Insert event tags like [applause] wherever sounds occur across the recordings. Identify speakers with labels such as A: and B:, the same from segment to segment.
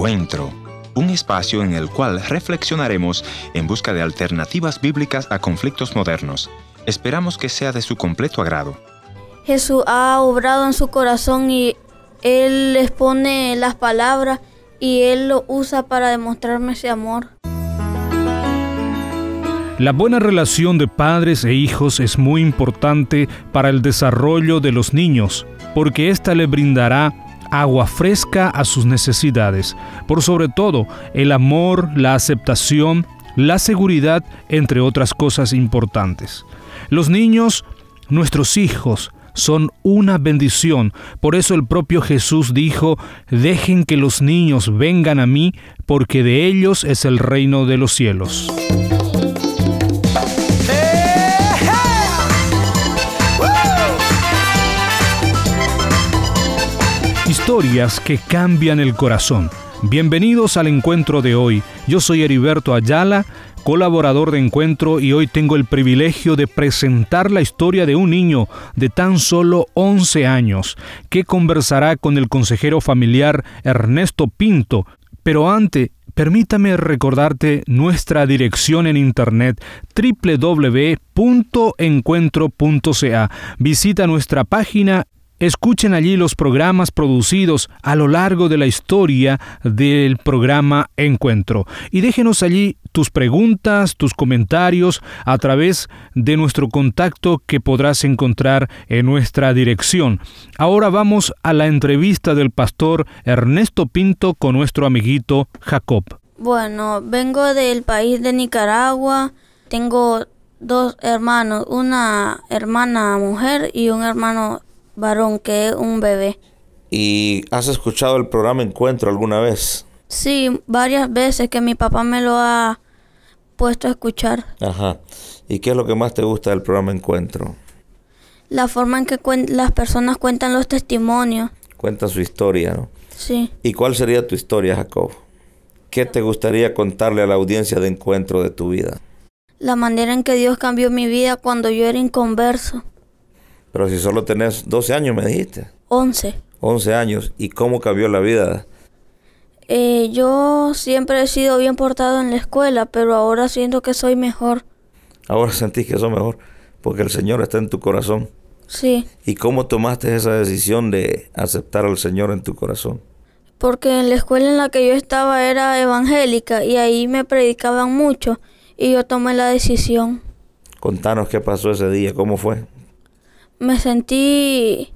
A: Encuentro, un espacio en el cual reflexionaremos en busca de alternativas bíblicas a conflictos modernos. Esperamos que sea de su completo agrado.
B: Jesús ha obrado en su corazón y Él les pone las palabras y Él lo usa para demostrarme ese amor.
C: La buena relación de padres e hijos es muy importante para el desarrollo de los niños, porque ésta le brindará agua fresca a sus necesidades. Por sobre todo, el amor, la aceptación, la seguridad, entre otras cosas importantes. Los niños, nuestros hijos, son una bendición. Por eso el propio Jesús dijo, dejen que los niños vengan a mí, porque de ellos es el reino de los cielos. Historias que cambian el corazón. Bienvenidos al encuentro de hoy. Yo soy Heriberto Ayala, colaborador de encuentro y hoy tengo el privilegio de presentar la historia de un niño de tan solo 11 años que conversará con el consejero familiar Ernesto Pinto. Pero antes, permítame recordarte nuestra dirección en internet www.encuentro.ca. Visita nuestra página Escuchen allí los programas producidos a lo largo de la historia del programa Encuentro y déjenos allí tus preguntas, tus comentarios a través de nuestro contacto que podrás encontrar en nuestra dirección. Ahora vamos a la entrevista del pastor Ernesto Pinto con nuestro amiguito Jacob.
B: Bueno, vengo del país de Nicaragua. Tengo dos hermanos, una hermana mujer y un hermano varón, que es un bebé.
D: ¿Y has escuchado el programa Encuentro alguna vez?
B: Sí, varias veces que mi papá me lo ha puesto a escuchar.
D: Ajá. ¿Y qué es lo que más te gusta del programa Encuentro?
B: La forma en que las personas cuentan los testimonios.
D: Cuentan su historia, ¿no?
B: Sí.
D: ¿Y cuál sería tu historia, Jacob? ¿Qué te gustaría contarle a la audiencia de Encuentro de tu vida?
B: La manera en que Dios cambió mi vida cuando yo era inconverso.
D: Pero si solo tenés 12 años, me dijiste.
B: 11.
D: 11 años. ¿Y cómo cambió la vida?
B: Eh, yo siempre he sido bien portado en la escuela, pero ahora siento que soy mejor.
D: Ahora [laughs] sentís que soy mejor porque el Señor está en tu corazón.
B: Sí.
D: ¿Y cómo tomaste esa decisión de aceptar al Señor en tu corazón?
B: Porque en la escuela en la que yo estaba era evangélica y ahí me predicaban mucho y yo tomé la decisión.
D: Contanos qué pasó ese día, cómo fue
B: me sentí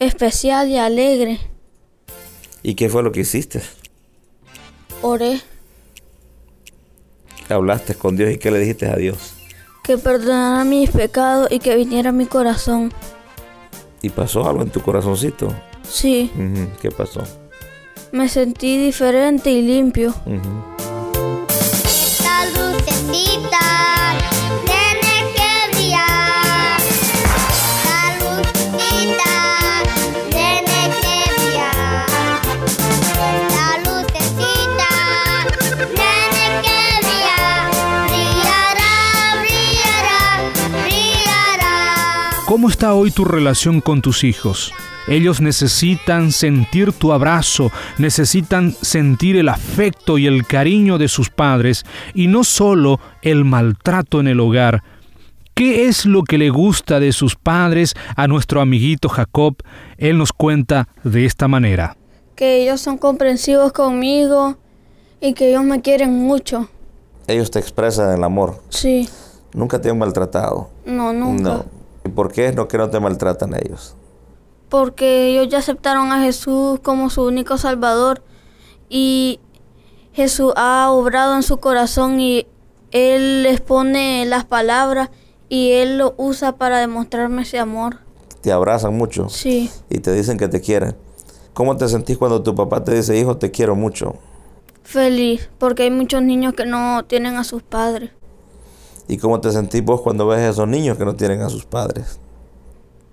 B: especial y alegre.
D: ¿Y qué fue lo que hiciste?
B: Oré.
D: Hablaste con Dios y qué le dijiste a Dios?
B: Que perdonara mis pecados y que viniera a mi corazón.
D: ¿Y pasó algo en tu corazoncito?
B: Sí.
D: ¿Qué pasó?
B: Me sentí diferente y limpio.
C: ¿Cómo está hoy tu relación con tus hijos? Ellos necesitan sentir tu abrazo, necesitan sentir el afecto y el cariño de sus padres y no solo el maltrato en el hogar. ¿Qué es lo que le gusta de sus padres a nuestro amiguito Jacob? Él nos cuenta de esta manera.
B: Que ellos son comprensivos conmigo y que ellos me quieren mucho.
D: Ellos te expresan el amor.
B: Sí.
D: ¿Nunca te han maltratado?
B: No, nunca.
D: No. ¿Y por qué es no que no te maltratan ellos?
B: Porque ellos ya aceptaron a Jesús como su único Salvador y Jesús ha obrado en su corazón y Él les pone las palabras y Él lo usa para demostrarme ese amor.
D: ¿Te abrazan mucho?
B: Sí.
D: Y te dicen que te quieren. ¿Cómo te sentís cuando tu papá te dice, hijo, te quiero mucho?
B: Feliz, porque hay muchos niños que no tienen a sus padres.
D: ¿Y cómo te sentís vos cuando ves a esos niños que no tienen a sus padres?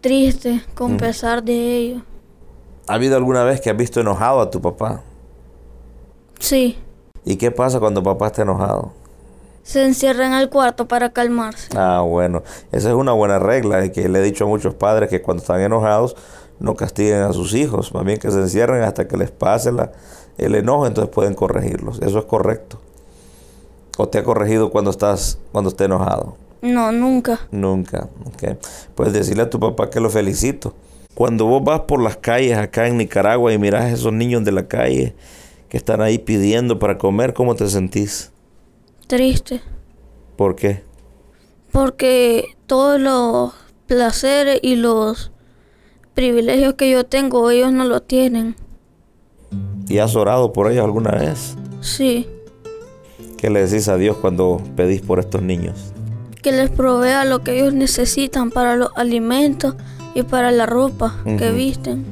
B: Triste, con pesar de ellos.
D: ¿Ha habido alguna vez que has visto enojado a tu papá?
B: Sí.
D: ¿Y qué pasa cuando papá está enojado?
B: Se encierra en el cuarto para calmarse.
D: Ah, bueno. Esa es una buena regla que le he dicho a muchos padres que cuando están enojados no castiguen a sus hijos, más bien que se encierren hasta que les pase la, el enojo, entonces pueden corregirlos. Eso es correcto. ¿O te ha corregido cuando estás cuando esté enojado?
B: No, nunca.
D: Nunca. Okay. Puedes decirle a tu papá que lo felicito. Cuando vos vas por las calles acá en Nicaragua y miras a esos niños de la calle que están ahí pidiendo para comer, ¿cómo te sentís?
B: Triste.
D: ¿Por qué?
B: Porque todos los placeres y los privilegios que yo tengo, ellos no lo tienen.
D: ¿Y has orado por ellos alguna vez?
B: Sí.
D: ¿Qué le decís a Dios cuando pedís por estos niños?
B: Que les provea lo que ellos necesitan para los alimentos y para la ropa que visten.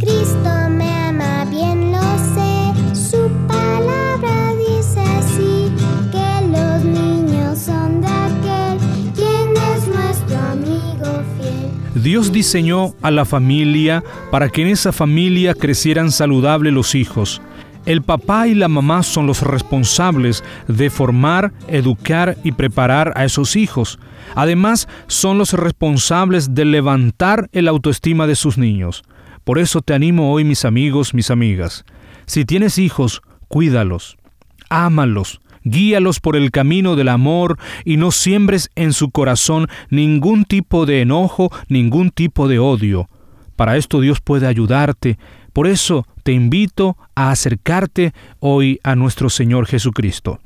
E: Cristo me ama, bien lo sé. Su palabra dice así: que los niños son de aquel quien es nuestro amigo fiel.
C: Dios diseñó a la familia para que en esa familia crecieran saludables los hijos. El papá y la mamá son los responsables de formar, educar y preparar a esos hijos. Además, son los responsables de levantar el autoestima de sus niños. Por eso te animo hoy, mis amigos, mis amigas. Si tienes hijos, cuídalos, ámalos, guíalos por el camino del amor y no siembres en su corazón ningún tipo de enojo, ningún tipo de odio. Para esto Dios puede ayudarte. Por eso te invito a acercarte hoy a nuestro Señor Jesucristo.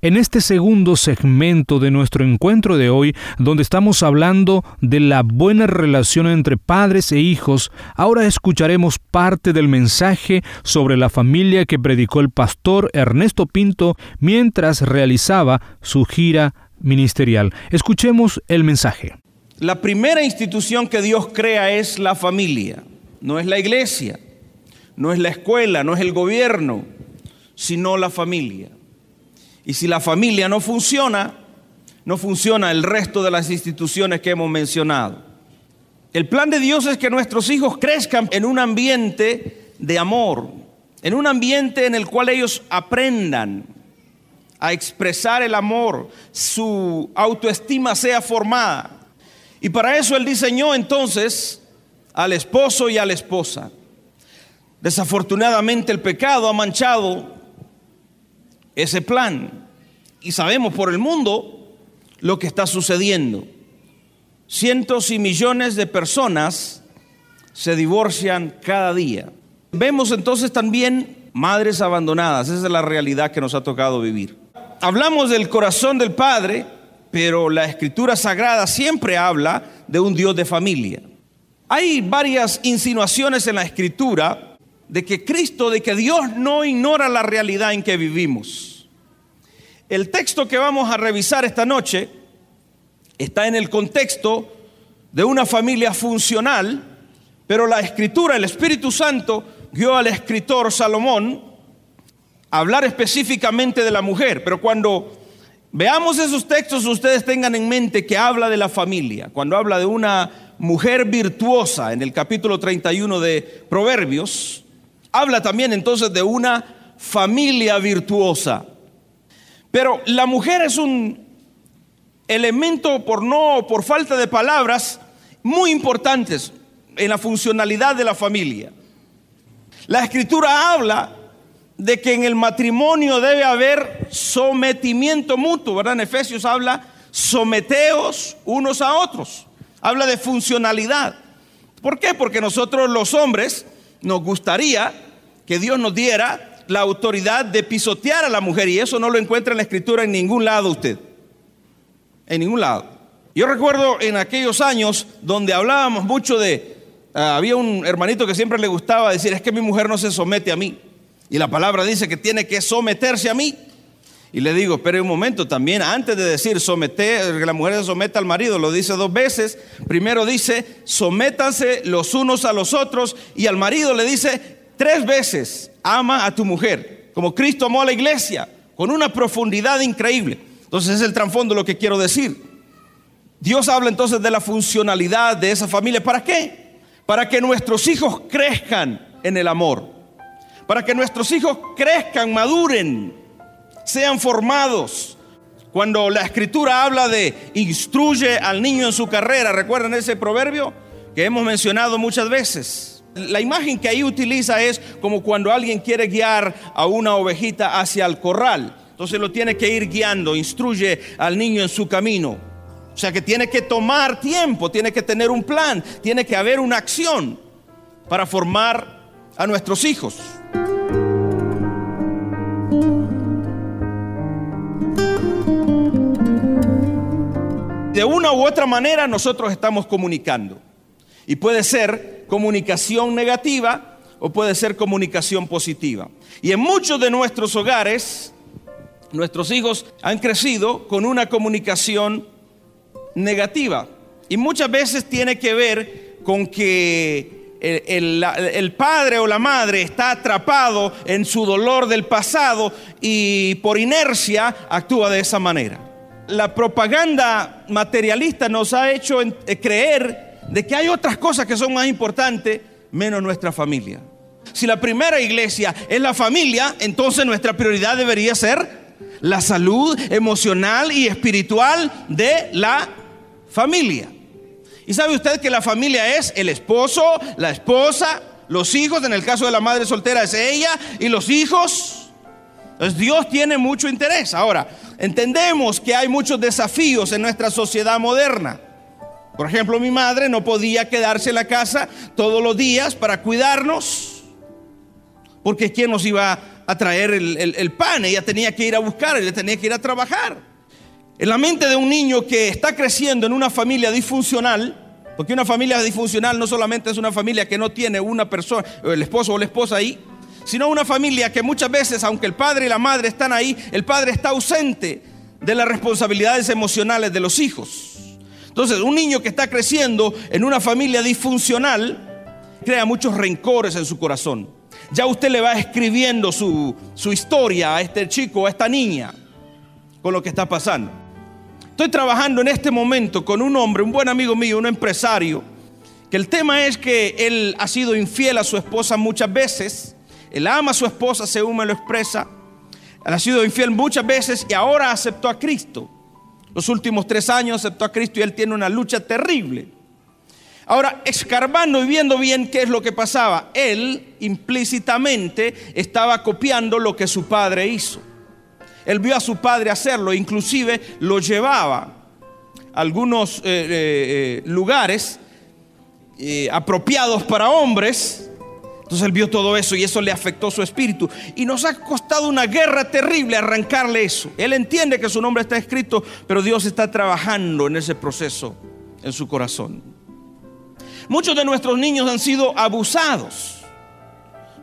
C: En este segundo segmento de nuestro encuentro de hoy, donde estamos hablando de la buena relación entre padres e hijos, ahora escucharemos parte del mensaje sobre la familia que predicó el pastor Ernesto Pinto mientras realizaba su gira ministerial. Escuchemos el mensaje.
F: La primera institución que Dios crea es la familia, no es la iglesia, no es la escuela, no es el gobierno, sino la familia. Y si la familia no funciona, no funciona el resto de las instituciones que hemos mencionado. El plan de Dios es que nuestros hijos crezcan en un ambiente de amor, en un ambiente en el cual ellos aprendan a expresar el amor, su autoestima sea formada. Y para eso Él diseñó entonces al esposo y a la esposa. Desafortunadamente el pecado ha manchado ese plan y sabemos por el mundo lo que está sucediendo. Cientos y millones de personas se divorcian cada día. Vemos entonces también madres abandonadas, esa es la realidad que nos ha tocado vivir. Hablamos del corazón del Padre, pero la escritura sagrada siempre habla de un Dios de familia. Hay varias insinuaciones en la escritura de que Cristo, de que Dios no ignora la realidad en que vivimos. El texto que vamos a revisar esta noche está en el contexto de una familia funcional, pero la escritura, el Espíritu Santo, guió al escritor Salomón a hablar específicamente de la mujer. Pero cuando veamos esos textos, ustedes tengan en mente que habla de la familia. Cuando habla de una mujer virtuosa en el capítulo 31 de Proverbios, habla también entonces de una familia virtuosa. Pero la mujer es un elemento por no, por falta de palabras, muy importantes en la funcionalidad de la familia. La escritura habla de que en el matrimonio debe haber sometimiento mutuo, ¿verdad? En Efesios habla someteos unos a otros. Habla de funcionalidad. ¿Por qué? Porque nosotros los hombres nos gustaría que Dios nos diera la autoridad de pisotear a la mujer y eso no lo encuentra en la escritura en ningún lado usted. En ningún lado. Yo recuerdo en aquellos años donde hablábamos mucho de, ah, había un hermanito que siempre le gustaba decir, es que mi mujer no se somete a mí. Y la palabra dice que tiene que someterse a mí. Y le digo, pero un momento también, antes de decir someter, que la mujer se someta al marido, lo dice dos veces. Primero dice, sométanse los unos a los otros. Y al marido le dice, tres veces, ama a tu mujer, como Cristo amó a la iglesia, con una profundidad increíble. Entonces es el trasfondo lo que quiero decir. Dios habla entonces de la funcionalidad de esa familia. ¿Para qué? Para que nuestros hijos crezcan en el amor. Para que nuestros hijos crezcan, maduren sean formados. Cuando la escritura habla de instruye al niño en su carrera, ¿recuerdan ese proverbio? que hemos mencionado muchas veces. La imagen que ahí utiliza es como cuando alguien quiere guiar a una ovejita hacia el corral. Entonces lo tiene que ir guiando, instruye al niño en su camino. O sea que tiene que tomar tiempo, tiene que tener un plan, tiene que haber una acción para formar a nuestros hijos. De una u otra manera nosotros estamos comunicando. Y puede ser comunicación negativa o puede ser comunicación positiva. Y en muchos de nuestros hogares, nuestros hijos han crecido con una comunicación negativa. Y muchas veces tiene que ver con que el, padre o la madre está atrapado en su dolor del pasado y por inercia actúa de esa manera. La propaganda materialista nos ha hecho eh, creer de que hay otras cosas que son más importantes menos nuestra familia. Si la primera iglesia es la familia, entonces nuestra prioridad debería ser la salud emocional y espiritual de la familia. Y sabe usted que la familia es el esposo, la esposa, los hijos, en el caso de la madre soltera es ella y los hijos. Dios tiene mucho interés. Ahora, entendemos que hay muchos desafíos en nuestra sociedad moderna. Por ejemplo, mi madre no podía quedarse en la casa todos los días para cuidarnos, porque ¿quién nos iba a traer el, pan? Ella tenía que ir a buscar, ella tenía que ir a trabajar. En la mente de un niño que está creciendo en una familia disfuncional, porque una familia disfuncional no solamente es una familia que no tiene una persona, el esposo o la esposa ahí, sino una familia que muchas veces, aunque el padre y la madre están ahí, el padre está ausente de las responsabilidades emocionales de los hijos. Entonces, un niño que está creciendo en una familia disfuncional crea muchos rencores en su corazón. Ya usted le va escribiendo su, su historia a este chico, a esta niña, con lo que está pasando. Estoy trabajando en este momento con un hombre, un buen amigo mío, un empresario, que el tema es que él ha sido infiel a su esposa muchas veces, él ama a su esposa según me lo expresa, él ha sido infiel muchas veces y ahora aceptó a Cristo. Los últimos tres años aceptó a Cristo y él tiene una lucha terrible. Ahora, escarbando y viendo bien qué es lo que pasaba, él implícitamente estaba copiando lo que su padre hizo. Él vio a su padre hacerlo, inclusive lo llevaba a algunos eh, eh, eh, lugares apropiados para hombres. Entonces él vio todo eso y eso le afectó su espíritu. Y nos ha costado una guerra terrible arrancarle eso. Él entiende que su nombre está escrito, pero Dios está trabajando en ese proceso en su corazón. Muchos de nuestros niños han sido abusados.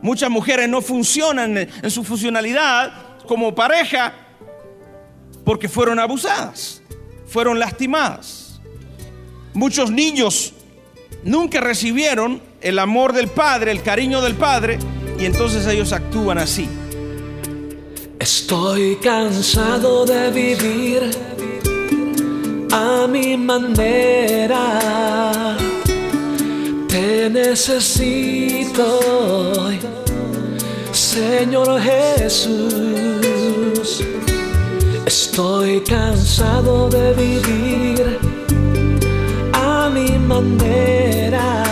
F: Muchas mujeres no funcionan en su funcionalidad como pareja porque fueron abusadas, fueron lastimadas. Muchos niños nunca recibieron el amor del Padre, el cariño del Padre, y entonces ellos actúan así.
G: Estoy cansado de vivir a mi manera. Te necesito Señor Jesús. Estoy cansado de vivir a mi manera.